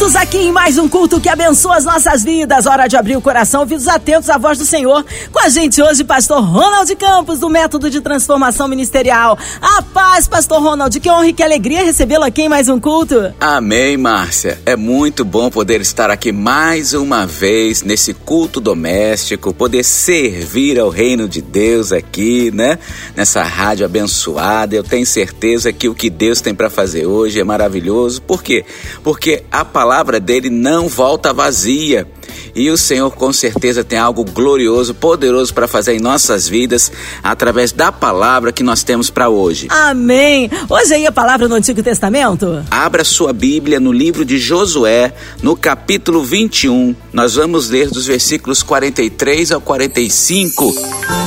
Juntos aqui em mais um culto que abençoa as nossas vidas. Hora de abrir o coração, ouvidos atentos à voz do Senhor. Com a gente hoje, pastor Ronald Campos, do Método de Transformação Ministerial. A paz, pastor Ronald. Que honra e que alegria recebê-lo aqui em mais um culto. Amém, Márcia. É muito bom poder estar aqui mais uma vez nesse culto doméstico, poder servir ao reino de Deus aqui, né? Nessa rádio abençoada. Eu tenho certeza que o que Deus tem para fazer hoje é maravilhoso. Por quê? Porque a palavra dele não volta vazia. E o Senhor com certeza tem algo glorioso, poderoso para fazer em nossas vidas através da palavra que nós temos para hoje. Amém. Hoje aí a palavra no Antigo Testamento. Abra sua Bíblia no livro de Josué, no capítulo 21. Nós vamos ler dos versículos 43 ao 45.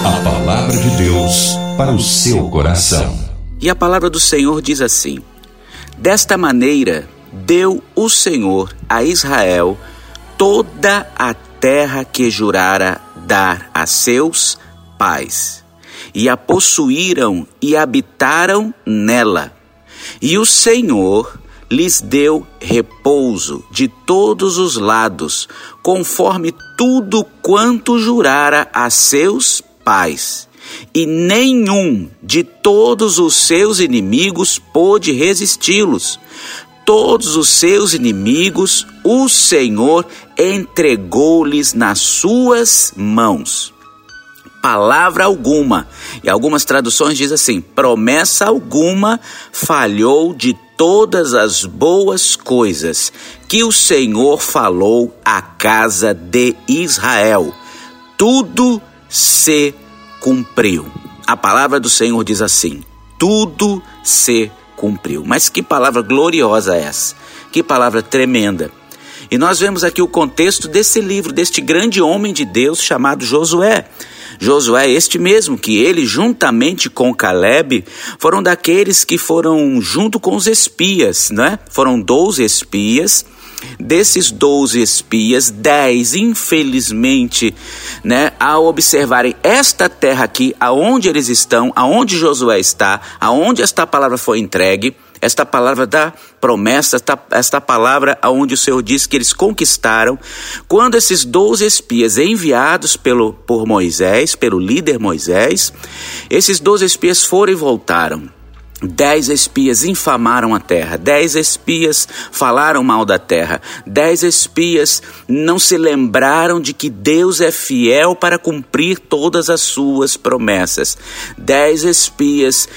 A palavra de Deus para o seu coração. E a palavra do Senhor diz assim: Desta maneira deu o Senhor a Israel toda a terra que jurara dar a seus pais, e a possuíram e habitaram nela. E o Senhor lhes deu repouso de todos os lados, conforme tudo quanto jurara a seus pais. E nenhum de todos os seus inimigos pôde resisti-los, todos os seus inimigos, o Senhor entregou-lhes nas suas mãos. Palavra alguma, e algumas traduções diz assim: promessa alguma falhou de todas as boas coisas que o Senhor falou à casa de Israel. Tudo se cumpriu. A palavra do Senhor diz assim: tudo se cumpriu cumpriu. Mas que palavra gloriosa é essa! Que palavra tremenda! E nós vemos aqui o contexto desse livro, deste grande homem de Deus chamado Josué. Josué, este mesmo, que ele, juntamente com Caleb, foram daqueles que foram junto com os espias, né? Foram 12 espias Desses 12 espias, 10, infelizmente, né, ao observarem esta terra aqui, aonde eles estão, aonde Josué está, aonde esta palavra foi entregue, esta palavra da promessa, esta, esta palavra aonde o Senhor diz que eles conquistaram, quando esses 12 espias enviados pelo, por Moisés, pelo líder Moisés, esses 12 espias foram e voltaram. Dez espias infamaram a terra, dez espias falaram mal da terra, dez espias não se lembraram de que Deus é fiel para cumprir todas as suas promessas, dez espias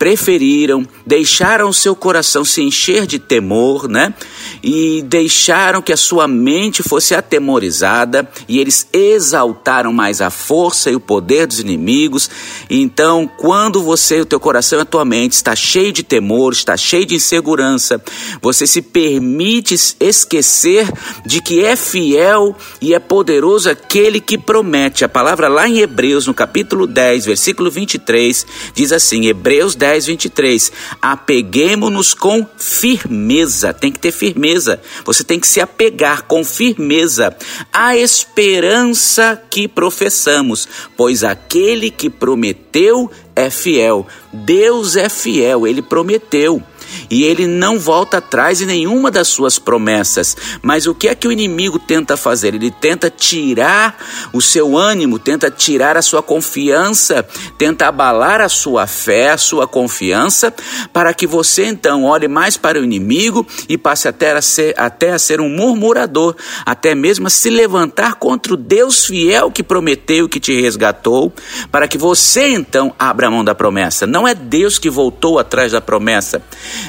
preferiram, deixaram seu coração se encher de temor, né? E deixaram que a sua mente fosse atemorizada, e eles exaltaram mais a força e o poder dos inimigos. Então, quando você, o teu coração e a tua mente está cheio de temor, está cheio de insegurança, você se permite esquecer de que é fiel e é poderoso aquele que promete. A palavra lá em Hebreus, no capítulo 10, versículo 23, diz assim: Hebreus 10 10, 23. Apeguemos-nos com firmeza. Tem que ter firmeza. Você tem que se apegar com firmeza à esperança que professamos, pois aquele que prometeu é fiel. Deus é fiel, ele prometeu e ele não volta atrás em nenhuma das suas promessas. Mas o que é que o inimigo tenta fazer? Ele tenta tirar o seu ânimo, tenta tirar a sua confiança, tenta abalar a sua fé, a sua confiança, para que você então olhe mais para o inimigo e passe até a ser, até a ser um murmurador, até mesmo a se levantar contra o Deus fiel que prometeu, que te resgatou, para que você então abra mão da promessa. Não é Deus que voltou atrás da promessa,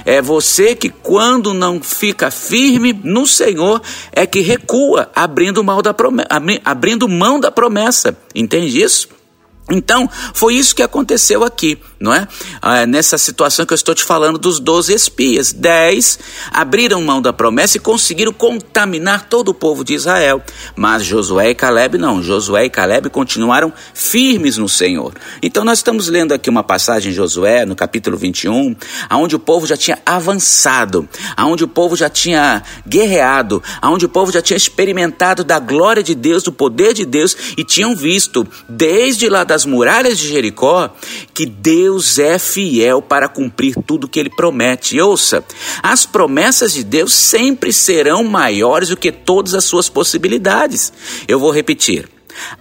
é você que, quando não fica firme no Senhor, é que recua, abrindo mão da promessa, abrindo mão da promessa. Entende isso? Então, foi isso que aconteceu aqui, não é? Ah, nessa situação que eu estou te falando dos 12 espias. Dez abriram mão da promessa e conseguiram contaminar todo o povo de Israel. Mas Josué e Caleb não. Josué e Caleb continuaram firmes no Senhor. Então, nós estamos lendo aqui uma passagem em Josué, no capítulo 21, onde o povo já tinha avançado, onde o povo já tinha guerreado, onde o povo já tinha experimentado da glória de Deus, do poder de Deus e tinham visto, desde lá das muralhas de Jericó que Deus é fiel para cumprir tudo que ele promete. E ouça, as promessas de Deus sempre serão maiores do que todas as suas possibilidades. Eu vou repetir.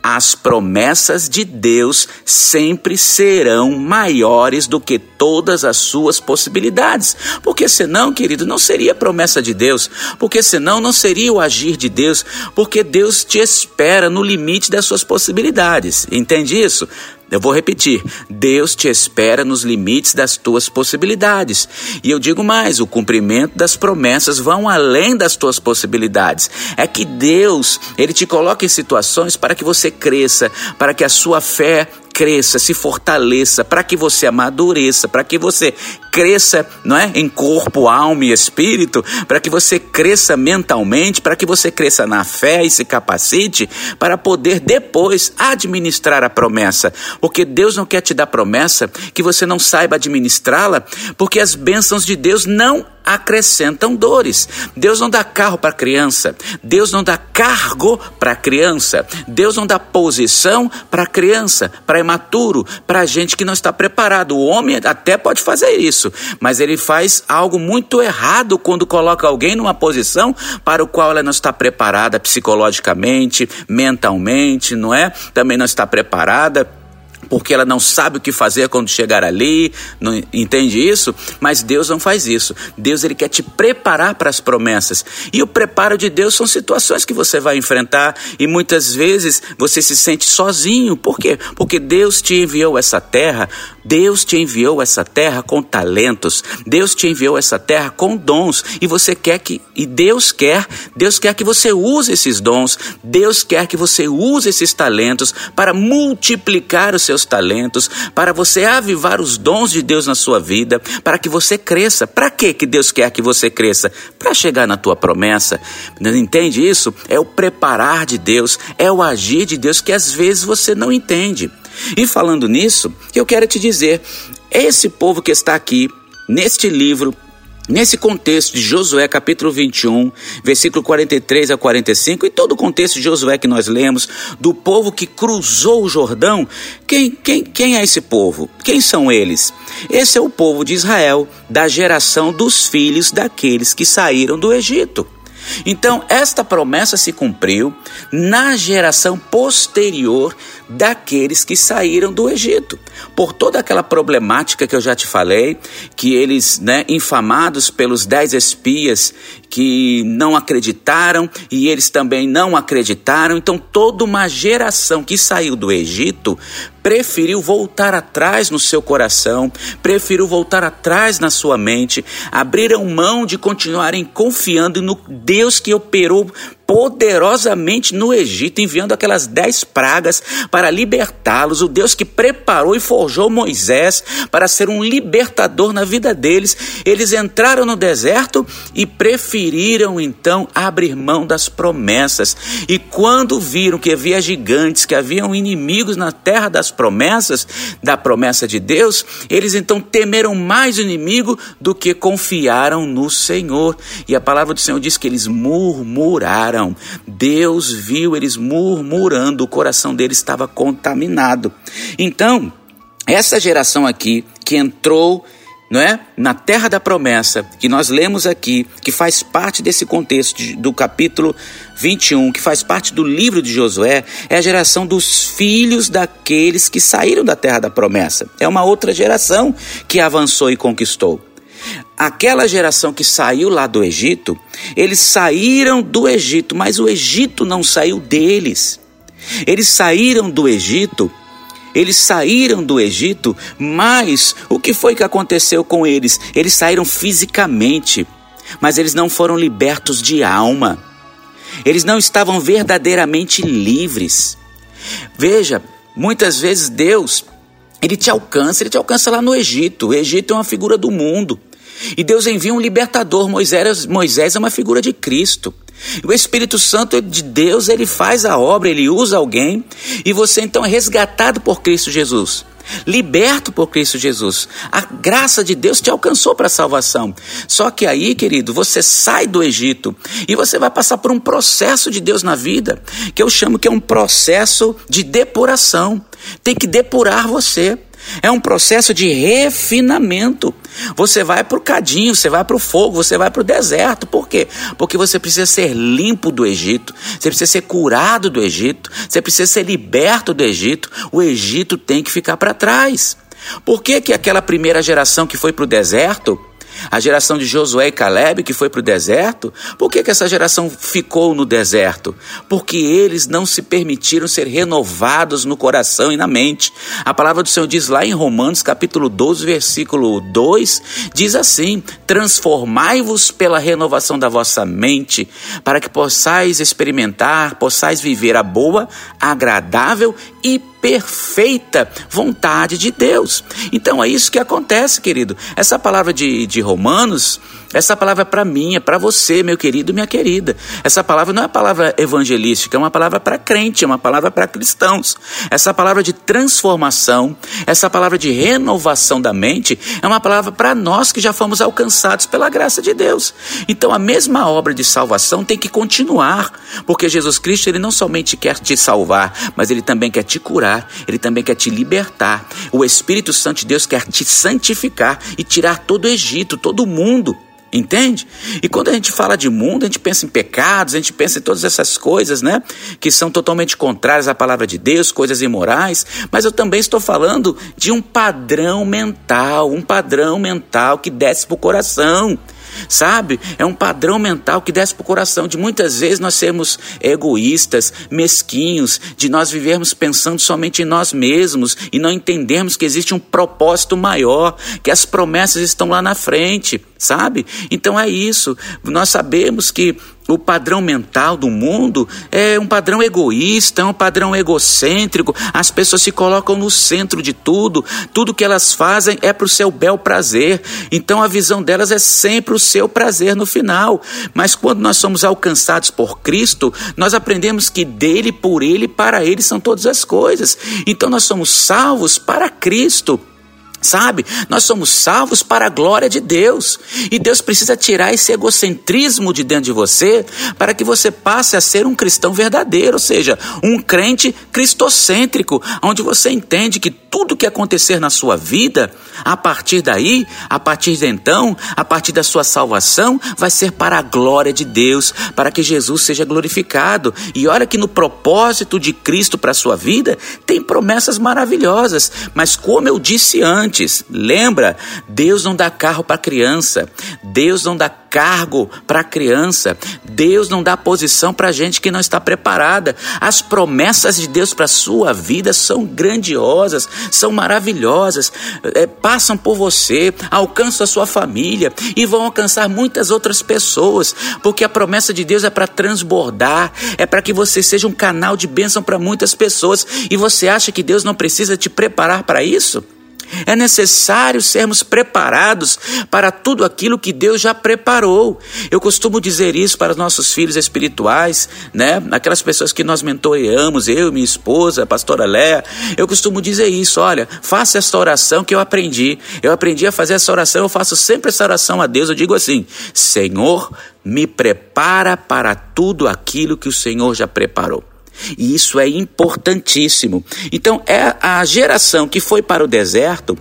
As promessas de Deus sempre serão maiores do que todas as suas possibilidades. Porque senão, querido, não seria promessa de Deus. Porque senão não seria o agir de Deus. Porque Deus te espera no limite das suas possibilidades. Entende isso? Eu vou repetir: Deus te espera nos limites das tuas possibilidades. E eu digo mais: o cumprimento das promessas vão além das tuas possibilidades. É que Deus, ele te coloca em situações para que você cresça, para que a sua fé cresça, se fortaleça, para que você amadureça, para que você cresça, não é, em corpo, alma e espírito, para que você cresça mentalmente, para que você cresça na fé e se capacite para poder depois administrar a promessa. Porque Deus não quer te dar promessa que você não saiba administrá-la, porque as bênçãos de Deus não acrescentam dores. Deus não dá carro para criança, Deus não dá cargo para criança, Deus não dá posição para criança, para imaturo, para gente que não está preparado. O homem até pode fazer isso, mas ele faz algo muito errado quando coloca alguém numa posição para o qual ela não está preparada psicologicamente, mentalmente, não é? Também não está preparada porque ela não sabe o que fazer quando chegar ali, não entende isso? Mas Deus não faz isso. Deus ele quer te preparar para as promessas. E o preparo de Deus são situações que você vai enfrentar e muitas vezes você se sente sozinho. Por quê? Porque Deus te enviou essa terra, Deus te enviou essa terra com talentos. Deus te enviou essa terra com dons e você quer que e Deus quer, Deus quer que você use esses dons. Deus quer que você use esses talentos para multiplicar os seus talentos, para você avivar os dons de Deus na sua vida, para que você cresça. Para que que Deus quer que você cresça? Para chegar na tua promessa. Entende isso? É o preparar de Deus, é o agir de Deus que às vezes você não entende. E falando nisso, eu quero te dizer, esse povo que está aqui neste livro Nesse contexto de Josué capítulo 21, versículo 43 a 45, e todo o contexto de Josué que nós lemos, do povo que cruzou o Jordão, quem, quem, quem é esse povo? Quem são eles? Esse é o povo de Israel, da geração dos filhos daqueles que saíram do Egito. Então, esta promessa se cumpriu na geração posterior daqueles que saíram do Egito. Por toda aquela problemática que eu já te falei, que eles, né, infamados pelos dez espias que não acreditaram e eles também não acreditaram, então toda uma geração que saiu do Egito preferiu voltar atrás no seu coração, preferiu voltar atrás na sua mente, abriram mão de continuarem confiando no Deus que operou poderosamente no Egito, enviando aquelas dez pragas para libertá-los. O Deus que preparou e forjou Moisés para ser um libertador na vida deles. Eles entraram no deserto e preferiram então abrir mão das promessas. E quando viram que havia gigantes, que haviam inimigos na terra das promessas, da promessa de Deus, eles então temeram mais o inimigo do que confiaram no Senhor. E a palavra do Senhor diz que eles murmuraram Deus viu eles murmurando, o coração deles estava contaminado. Então, essa geração aqui que entrou não é? Na terra da promessa, que nós lemos aqui, que faz parte desse contexto de, do capítulo 21, que faz parte do livro de Josué, é a geração dos filhos daqueles que saíram da terra da promessa. É uma outra geração que avançou e conquistou. Aquela geração que saiu lá do Egito, eles saíram do Egito, mas o Egito não saiu deles. Eles saíram do Egito eles saíram do Egito, mas o que foi que aconteceu com eles? Eles saíram fisicamente, mas eles não foram libertos de alma. Eles não estavam verdadeiramente livres. Veja, Muitas vezes Deus, ele te alcança, ele te alcança lá no Egito. O Egito é uma figura do mundo. E Deus envia um libertador. Moisés, Moisés é uma figura de Cristo. O Espírito Santo de Deus, ele faz a obra, ele usa alguém, e você então é resgatado por Cristo Jesus liberto por Cristo Jesus. A graça de Deus te alcançou para a salvação. Só que aí, querido, você sai do Egito e você vai passar por um processo de Deus na vida, que eu chamo que é um processo de depuração. Tem que depurar você. É um processo de refinamento. Você vai para o cadinho, você vai para o fogo, você vai para o deserto. Por quê? Porque você precisa ser limpo do Egito, você precisa ser curado do Egito, você precisa ser liberto do Egito. O Egito tem que ficar para trás. Por que, que aquela primeira geração que foi para o deserto a geração de Josué e Caleb, que foi para o deserto, por que, que essa geração ficou no deserto? Porque eles não se permitiram ser renovados no coração e na mente. A palavra do Senhor diz lá em Romanos, capítulo 12, versículo 2, diz assim: Transformai-vos pela renovação da vossa mente, para que possais experimentar, possais viver a boa, agradável e perfeita vontade de Deus. Então é isso que acontece, querido. Essa palavra de, de Romanos essa palavra é para mim, é para você, meu querido, minha querida. Essa palavra não é uma palavra evangelística, é uma palavra para crente, é uma palavra para cristãos. Essa palavra de transformação, essa palavra de renovação da mente, é uma palavra para nós que já fomos alcançados pela graça de Deus. Então a mesma obra de salvação tem que continuar, porque Jesus Cristo ele não somente quer te salvar, mas ele também quer te curar, ele também quer te libertar. O Espírito Santo de Deus quer te santificar e tirar todo o Egito, todo o mundo Entende? E quando a gente fala de mundo, a gente pensa em pecados, a gente pensa em todas essas coisas, né? Que são totalmente contrárias à palavra de Deus, coisas imorais. Mas eu também estou falando de um padrão mental, um padrão mental que desce para o coração sabe? É um padrão mental que desce para o coração de muitas vezes nós sermos egoístas, mesquinhos, de nós vivermos pensando somente em nós mesmos e não entendermos que existe um propósito maior, que as promessas estão lá na frente, sabe? Então é isso. Nós sabemos que o padrão mental do mundo é um padrão egoísta, é um padrão egocêntrico. As pessoas se colocam no centro de tudo, tudo que elas fazem é para o seu bel prazer. Então a visão delas é sempre o seu prazer no final. Mas quando nós somos alcançados por Cristo, nós aprendemos que dele, por ele, para ele são todas as coisas. Então nós somos salvos para Cristo. Sabe? Nós somos salvos para a glória de Deus. E Deus precisa tirar esse egocentrismo de dentro de você para que você passe a ser um cristão verdadeiro, ou seja, um crente cristocêntrico, onde você entende que tudo que acontecer na sua vida, a partir daí, a partir de então, a partir da sua salvação, vai ser para a glória de Deus, para que Jesus seja glorificado. E olha que no propósito de Cristo para a sua vida, tem promessas maravilhosas, mas como eu disse antes, antes. Lembra? Deus não dá carro para criança. Deus não dá cargo para criança. Deus não dá posição para gente que não está preparada. As promessas de Deus para sua vida são grandiosas, são maravilhosas. É, passam por você, alcançam a sua família e vão alcançar muitas outras pessoas, porque a promessa de Deus é para transbordar, é para que você seja um canal de bênção para muitas pessoas. E você acha que Deus não precisa te preparar para isso? É necessário sermos preparados para tudo aquilo que Deus já preparou. Eu costumo dizer isso para os nossos filhos espirituais, né? Aquelas pessoas que nós mentoreamos, eu minha esposa, a pastora Léa. Eu costumo dizer isso, olha, faça essa oração que eu aprendi. Eu aprendi a fazer essa oração, eu faço sempre essa oração a Deus. Eu digo assim: Senhor, me prepara para tudo aquilo que o Senhor já preparou. E isso é importantíssimo. Então, é a geração que foi para o deserto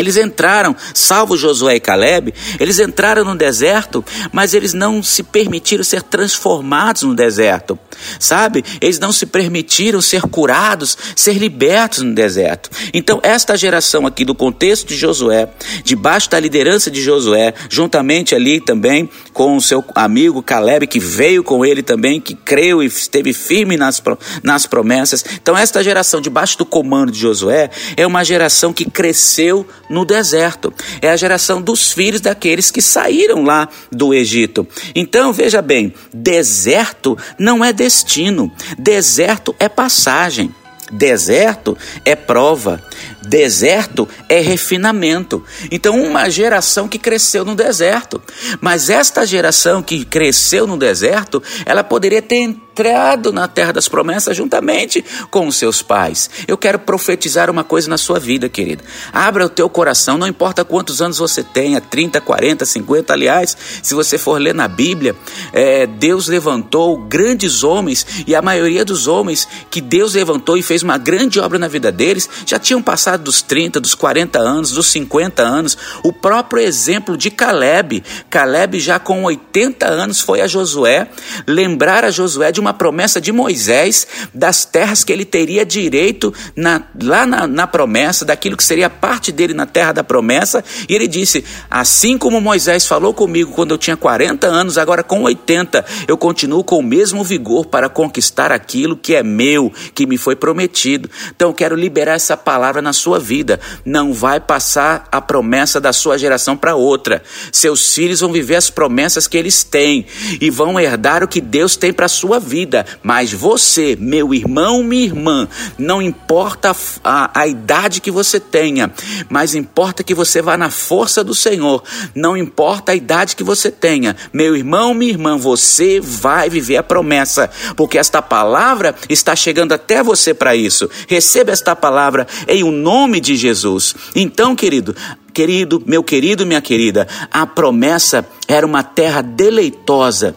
eles entraram, salvo Josué e Caleb, eles entraram no deserto, mas eles não se permitiram ser transformados no deserto, sabe? Eles não se permitiram ser curados, ser libertos no deserto. Então, esta geração aqui, do contexto de Josué, debaixo da liderança de Josué, juntamente ali também com o seu amigo Caleb, que veio com ele também, que creu e esteve firme nas, nas promessas. Então, esta geração, debaixo do comando de Josué, é uma geração que cresceu no deserto. É a geração dos filhos daqueles que saíram lá do Egito. Então, veja bem: deserto não é destino, deserto é passagem. Deserto é prova, deserto é refinamento. Então, uma geração que cresceu no deserto, mas esta geração que cresceu no deserto, ela poderia ter entrado na terra das promessas juntamente com os seus pais. Eu quero profetizar uma coisa na sua vida, querida. Abra o teu coração, não importa quantos anos você tenha 30, 40, 50. Aliás, se você for ler na Bíblia, é, Deus levantou grandes homens e a maioria dos homens que Deus levantou e fez uma grande obra na vida deles já tinham passado dos 30, dos 40 anos, dos 50 anos. O próprio exemplo de Caleb. Caleb, já com 80 anos, foi a Josué lembrar a Josué de uma promessa de Moisés, das terras que ele teria direito na, lá na, na promessa, daquilo que seria parte dele na terra da promessa. E ele disse: Assim como Moisés falou comigo quando eu tinha 40 anos, agora com 80, eu continuo com o mesmo vigor para conquistar aquilo que é meu, que me foi prometido. Então eu quero liberar essa palavra na sua vida. Não vai passar a promessa da sua geração para outra. Seus filhos vão viver as promessas que eles têm e vão herdar o que Deus tem para sua vida vida, mas você, meu irmão, minha irmã, não importa a, a, idade que você tenha, mas importa que você vá na força do Senhor, não importa a idade que você tenha, meu irmão, minha irmã, você vai viver a promessa, porque esta palavra está chegando até você para isso. Receba esta palavra em o nome de Jesus. Então, querido, querido, meu querido, minha querida, a promessa era uma terra deleitosa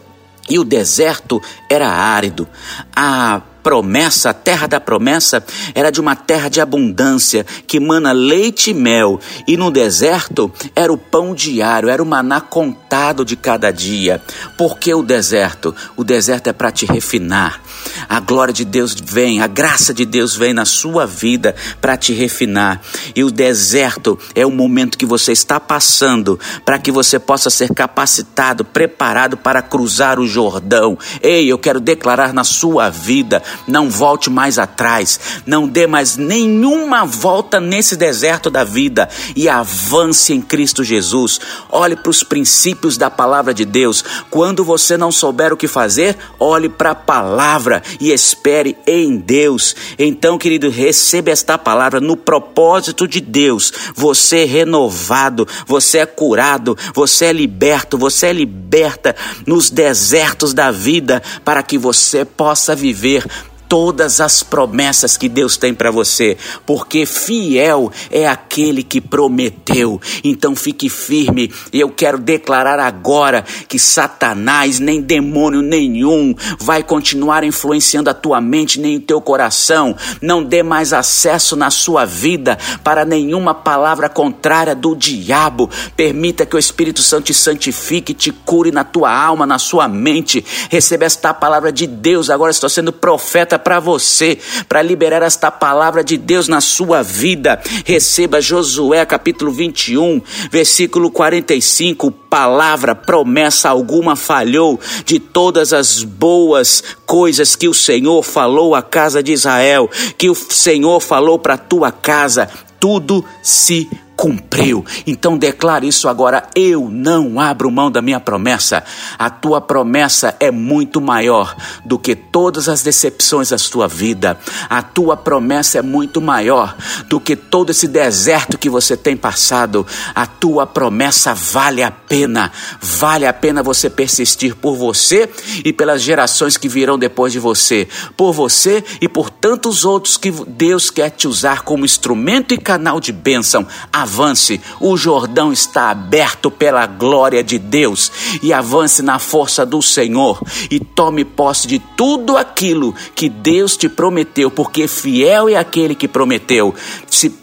e o deserto era árido. A promessa, a terra da promessa, era de uma terra de abundância, que mana leite e mel, e no deserto era o pão diário, era o maná contado de cada dia. Por que o deserto? O deserto é para te refinar. A glória de Deus vem, a graça de Deus vem na sua vida para te refinar. E o deserto é o momento que você está passando para que você possa ser capacitado, preparado para cruzar o Jordão. Ei, eu quero declarar na sua vida não volte mais atrás, não dê mais nenhuma volta nesse deserto da vida e avance em Cristo Jesus. Olhe para os princípios da palavra de Deus. Quando você não souber o que fazer, olhe para a palavra e espere em Deus. Então, querido, receba esta palavra no propósito de Deus. Você é renovado, você é curado, você é liberto, você é liberta nos desertos da vida para que você possa viver todas as promessas que Deus tem para você, porque fiel é aquele que prometeu. Então fique firme. E eu quero declarar agora que Satanás, nem demônio nenhum, vai continuar influenciando a tua mente nem o teu coração. Não dê mais acesso na sua vida para nenhuma palavra contrária do diabo. Permita que o Espírito Santo te santifique, te cure na tua alma, na sua mente. Receba esta palavra de Deus. Agora estou sendo profeta para você, para liberar esta palavra de Deus na sua vida. Receba Josué capítulo 21, versículo 45. Palavra, promessa alguma falhou de todas as boas coisas que o Senhor falou à casa de Israel, que o Senhor falou para a tua casa, tudo se cumpriu. Então declare isso agora: eu não abro mão da minha promessa. A tua promessa é muito maior do que todas as decepções da tua vida. A tua promessa é muito maior do que todo esse deserto que você tem passado. A tua promessa vale a pena. Vale a pena você persistir por você e pelas gerações que virão depois de você. Por você e por tantos outros que Deus quer te usar como instrumento e canal de bênção. A avance. O Jordão está aberto pela glória de Deus. E avance na força do Senhor. E tome posse de tudo aquilo que Deus te prometeu, porque fiel é aquele que prometeu.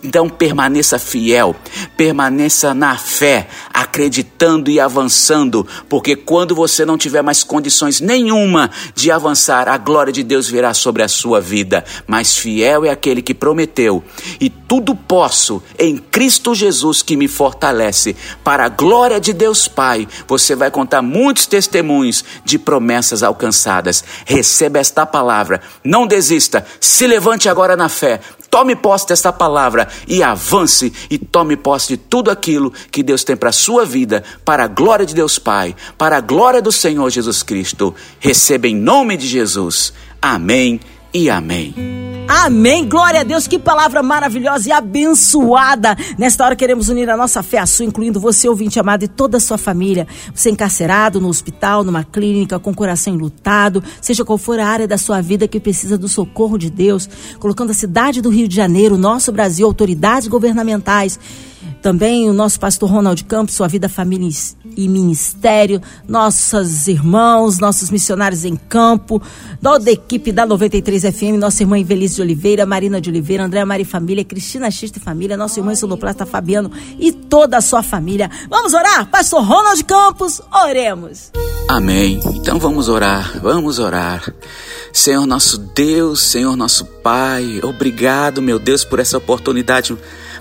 Então permaneça fiel, permaneça na fé, acreditando e avançando, porque quando você não tiver mais condições nenhuma de avançar, a glória de Deus virá sobre a sua vida. Mas fiel é aquele que prometeu. E tudo posso em Cristo Jesus que me fortalece. Para a glória de Deus Pai, você vai contar muitos testemunhos de promessas alcançadas. Receba esta palavra, não desista, se levante agora na fé. Tome posse desta palavra e avance e tome posse de tudo aquilo que Deus tem para a sua vida, para a glória de Deus Pai, para a glória do Senhor Jesus Cristo. Receba em nome de Jesus. Amém e amém. Amém. Glória a Deus. Que palavra maravilhosa e abençoada. Nesta hora queremos unir a nossa fé à sua, incluindo você, ouvinte amado, e toda a sua família. Você encarcerado no hospital, numa clínica, com o coração enlutado, seja qual for a área da sua vida que precisa do socorro de Deus, colocando a cidade do Rio de Janeiro, nosso Brasil, autoridades governamentais também o nosso pastor Ronald Campos, sua vida, família e ministério, nossos irmãos, nossos missionários em campo, toda a equipe da 93 FM, nossa irmã Invelise de Oliveira, Marina de Oliveira, Andréa Mari Família, Cristina Xista e Família, nosso irmão Sonoplasta Fabiano e toda a sua família. Vamos orar? Pastor Ronald Campos, oremos. Amém. Então vamos orar, vamos orar. Senhor nosso Deus, Senhor nosso Pai, obrigado, meu Deus, por essa oportunidade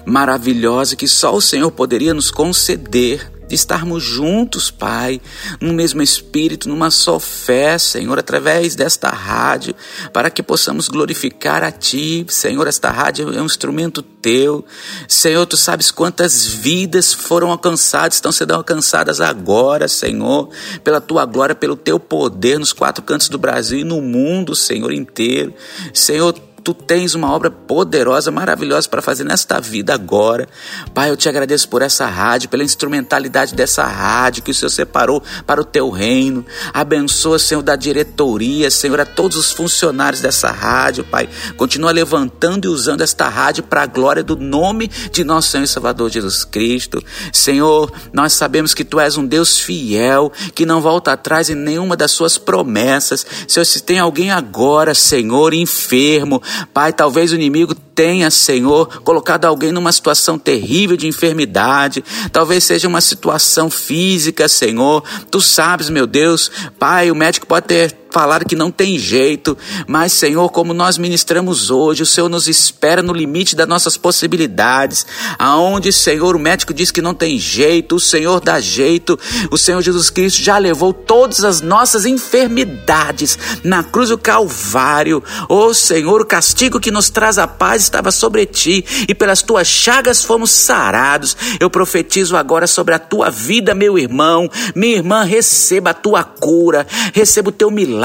maravilhosa que só o Senhor poderia nos conceder de estarmos juntos, Pai, no mesmo espírito, numa só fé, Senhor, através desta rádio, para que possamos glorificar a Ti, Senhor. Esta rádio é um instrumento Teu, Senhor. Tu sabes quantas vidas foram alcançadas, estão sendo alcançadas agora, Senhor, pela Tua glória, pelo Teu poder nos quatro cantos do Brasil e no mundo, Senhor inteiro, Senhor tu tens uma obra poderosa, maravilhosa para fazer nesta vida agora. Pai, eu te agradeço por essa rádio, pela instrumentalidade dessa rádio que o Senhor separou para o teu reino. Abençoa, Senhor, da diretoria, Senhor, a todos os funcionários dessa rádio, Pai. Continua levantando e usando esta rádio para a glória do nome de nosso Senhor e Salvador Jesus Cristo. Senhor, nós sabemos que tu és um Deus fiel, que não volta atrás em nenhuma das suas promessas. Senhor, se tem alguém agora, Senhor, enfermo, Pai, talvez o inimigo tenha, Senhor, colocado alguém numa situação terrível de enfermidade, talvez seja uma situação física, Senhor. Tu sabes, meu Deus, Pai, o médico pode ter falado que não tem jeito, mas Senhor, como nós ministramos hoje, o Senhor nos espera no limite das nossas possibilidades. Aonde, Senhor, o médico diz que não tem jeito, o Senhor dá jeito. O Senhor Jesus Cristo já levou todas as nossas enfermidades na cruz do Calvário. Oh, Senhor, o castigo que nos traz a paz estava sobre ti e pelas tuas chagas fomos sarados. Eu profetizo agora sobre a tua vida, meu irmão. Minha irmã, receba a tua cura, receba o teu milagre,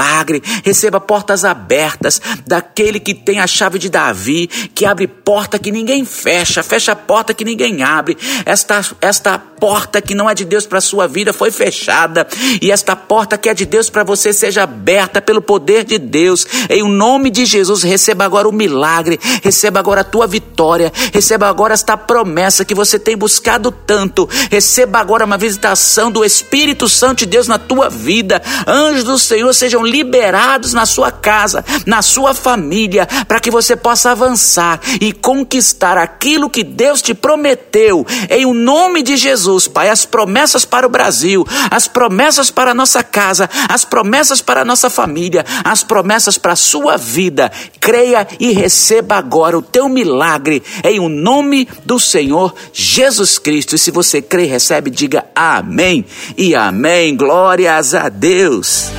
receba portas abertas daquele que tem a chave de Davi, que abre porta que ninguém fecha, fecha porta que ninguém abre. Esta, esta porta que não é de Deus para a sua vida foi fechada e esta porta que é de Deus para você seja aberta pelo poder de Deus. Em o nome de Jesus, receba agora o milagre, receba agora a tua vitória, receba agora esta promessa que você tem buscado tanto. Receba agora uma visitação do Espírito Santo de Deus na tua vida. Anjos do Senhor sejam liberados na sua casa, na sua família, para que você possa avançar e conquistar aquilo que Deus te prometeu. Em o nome de Jesus, Pai, as promessas para o Brasil, as promessas para a nossa casa, as promessas para a nossa família, as promessas para a sua vida. Creia e receba agora o teu milagre em o nome do Senhor Jesus Cristo. E se você crê e recebe, diga amém e amém. Glórias a Deus.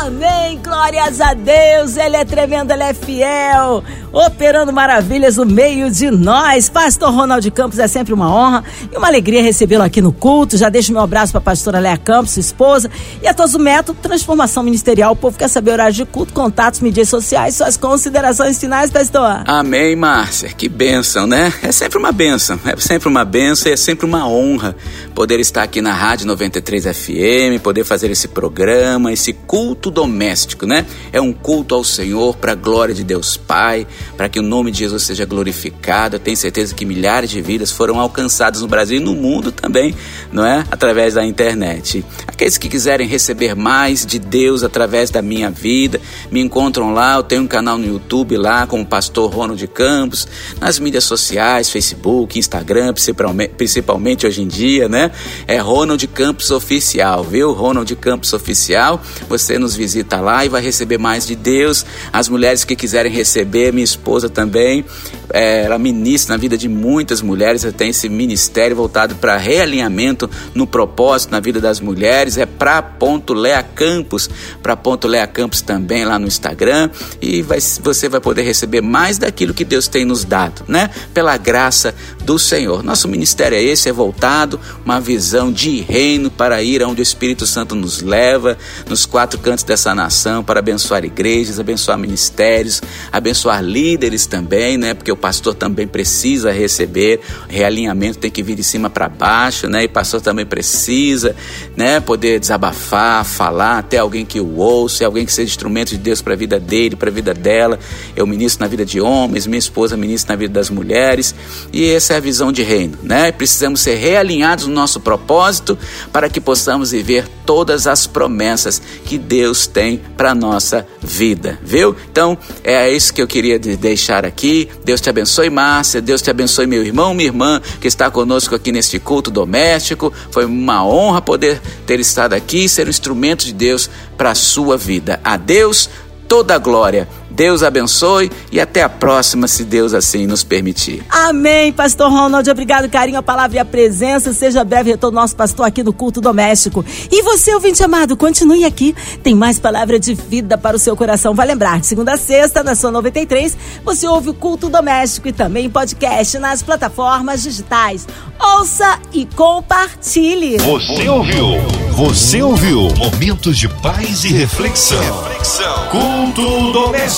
Amém, glórias a Deus, Ele é tremendo, Ele é fiel operando maravilhas no meio de nós. Pastor Ronaldo Campos, é sempre uma honra e uma alegria recebê-lo aqui no culto. Já deixo meu abraço para a pastora Léa Campos, sua esposa, e a todos o método Transformação Ministerial. O povo quer saber horário de culto, contatos, mídias sociais, suas considerações finais, pastor. Amém, Márcia. Que bênção, né? É sempre uma bênção, é sempre uma bênção e é sempre uma honra poder estar aqui na Rádio 93 FM, poder fazer esse programa, esse culto doméstico, né? É um culto ao Senhor para a glória de Deus Pai, para que o nome de Jesus seja glorificado. Eu tenho certeza que milhares de vidas foram alcançadas no Brasil e no mundo também, não é? Através da internet. Aqueles que quiserem receber mais de Deus através da minha vida, me encontram lá. Eu tenho um canal no YouTube lá com o pastor Ronald Campos, nas mídias sociais, Facebook, Instagram, principalmente, hoje em dia, né? É Ronald Campos Oficial, viu? Ronald Campos Oficial. Você nos visita lá e vai receber mais de Deus. As mulheres que quiserem receber, me esposa também, é, ela ministra na vida de muitas mulheres, ela tem esse ministério voltado para realinhamento no propósito na vida das mulheres, é para Ponto Lea Campos, para Ponto Lea Campos também lá no Instagram, e vai, você vai poder receber mais daquilo que Deus tem nos dado, né? Pela graça do Senhor. Nosso ministério é esse, é voltado, uma visão de reino para ir onde o Espírito Santo nos leva, nos quatro cantos dessa nação, para abençoar igrejas, abençoar ministérios, abençoar também, né? Porque o pastor também precisa receber, realinhamento tem que vir de cima para baixo, né? E pastor também precisa, né? Poder desabafar, falar, até alguém que o ouça, alguém que seja instrumento de Deus para a vida dele, para a vida dela. Eu ministro na vida de homens, minha esposa ministra na vida das mulheres, e essa é a visão de reino, né? Precisamos ser realinhados no nosso propósito para que possamos viver todas as promessas que Deus tem para nossa vida, viu? Então, é isso que eu queria deixar aqui. Deus te abençoe, Márcia. Deus te abençoe, meu irmão, minha irmã, que está conosco aqui neste culto doméstico. Foi uma honra poder ter estado aqui, ser um instrumento de Deus para a sua vida. A Deus toda a glória Deus abençoe e até a próxima, se Deus assim nos permitir. Amém, Pastor Ronald. Obrigado, carinho, a palavra e a presença. Seja breve retorno nosso pastor aqui do culto doméstico. E você, ouvinte amado, continue aqui. Tem mais palavra de vida para o seu coração. Vai lembrar, de segunda a sexta, na sua 93, você ouve o culto doméstico e também podcast nas plataformas digitais. Ouça e compartilhe. Você ouviu? Você ouviu? Momentos de paz e reflexão. reflexão. Culto doméstico.